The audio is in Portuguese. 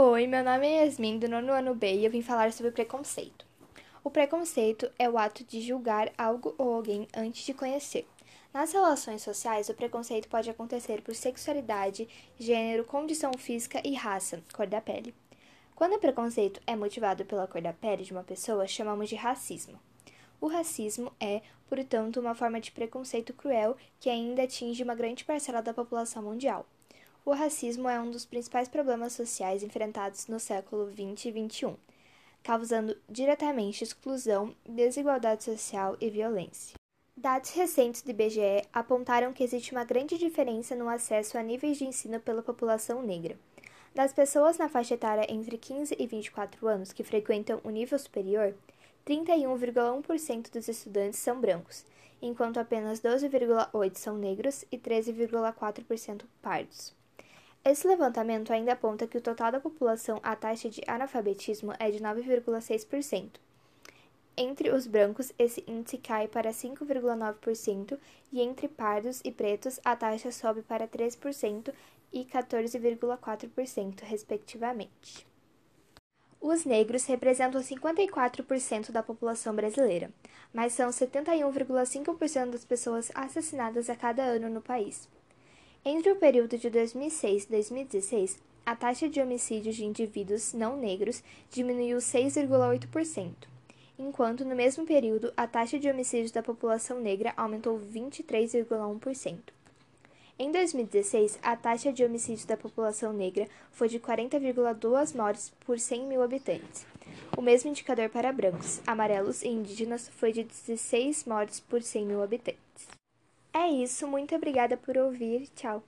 Oi, meu nome é Yasmin, do nono ano B, e eu vim falar sobre preconceito. O preconceito é o ato de julgar algo ou alguém antes de conhecer. Nas relações sociais, o preconceito pode acontecer por sexualidade, gênero, condição física e raça, cor da pele. Quando o preconceito é motivado pela cor da pele de uma pessoa, chamamos de racismo. O racismo é, portanto, uma forma de preconceito cruel que ainda atinge uma grande parcela da população mundial. O racismo é um dos principais problemas sociais enfrentados no século XX e XXI, causando diretamente exclusão, desigualdade social e violência. Dados recentes do IBGE apontaram que existe uma grande diferença no acesso a níveis de ensino pela população negra. Das pessoas na faixa etária entre 15 e 24 anos que frequentam o nível superior, 31,1% dos estudantes são brancos, enquanto apenas 12,8% são negros e 13,4% pardos. Esse levantamento ainda aponta que o total da população a taxa de analfabetismo é de 9,6%. Entre os brancos, esse índice cai para 5,9% e entre pardos e pretos a taxa sobe para 3% e 14,4%, respectivamente. Os negros representam 54% da população brasileira, mas são 71,5% das pessoas assassinadas a cada ano no país. Entre o período de 2006 e 2016, a taxa de homicídios de indivíduos não negros diminuiu 6,8%, enquanto no mesmo período a taxa de homicídios da população negra aumentou 23,1%. Em 2016, a taxa de homicídios da população negra foi de 40,2 mortes por 100 mil habitantes. O mesmo indicador para brancos, amarelos e indígenas foi de 16 mortes por 100 mil habitantes. É isso, muito obrigada por ouvir. Tchau.